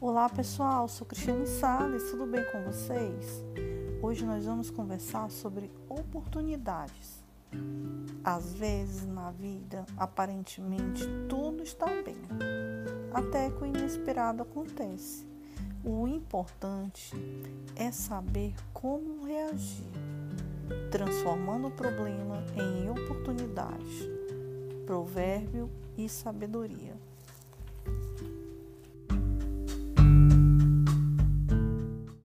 Olá pessoal, sou Cristiane Salles, tudo bem com vocês? Hoje nós vamos conversar sobre oportunidades. Às vezes na vida, aparentemente tudo está bem, até que o inesperado acontece. O importante é saber como reagir, transformando o problema em oportunidade. Provérbio e sabedoria.